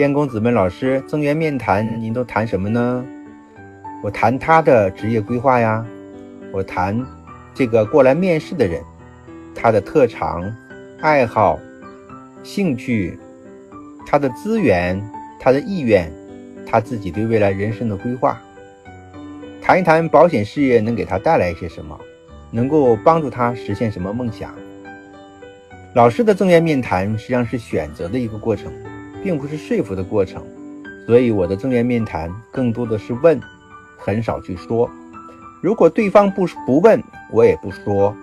燕公子们，老师增援面谈，您都谈什么呢？我谈他的职业规划呀，我谈这个过来面试的人，他的特长、爱好、兴趣，他的资源、他的意愿，他自己对未来人生的规划，谈一谈保险事业能给他带来一些什么，能够帮助他实现什么梦想。老师的正面面谈实际上是选择的一个过程，并不是说服的过程，所以我的正面面谈更多的是问，很少去说。如果对方不不问，我也不说。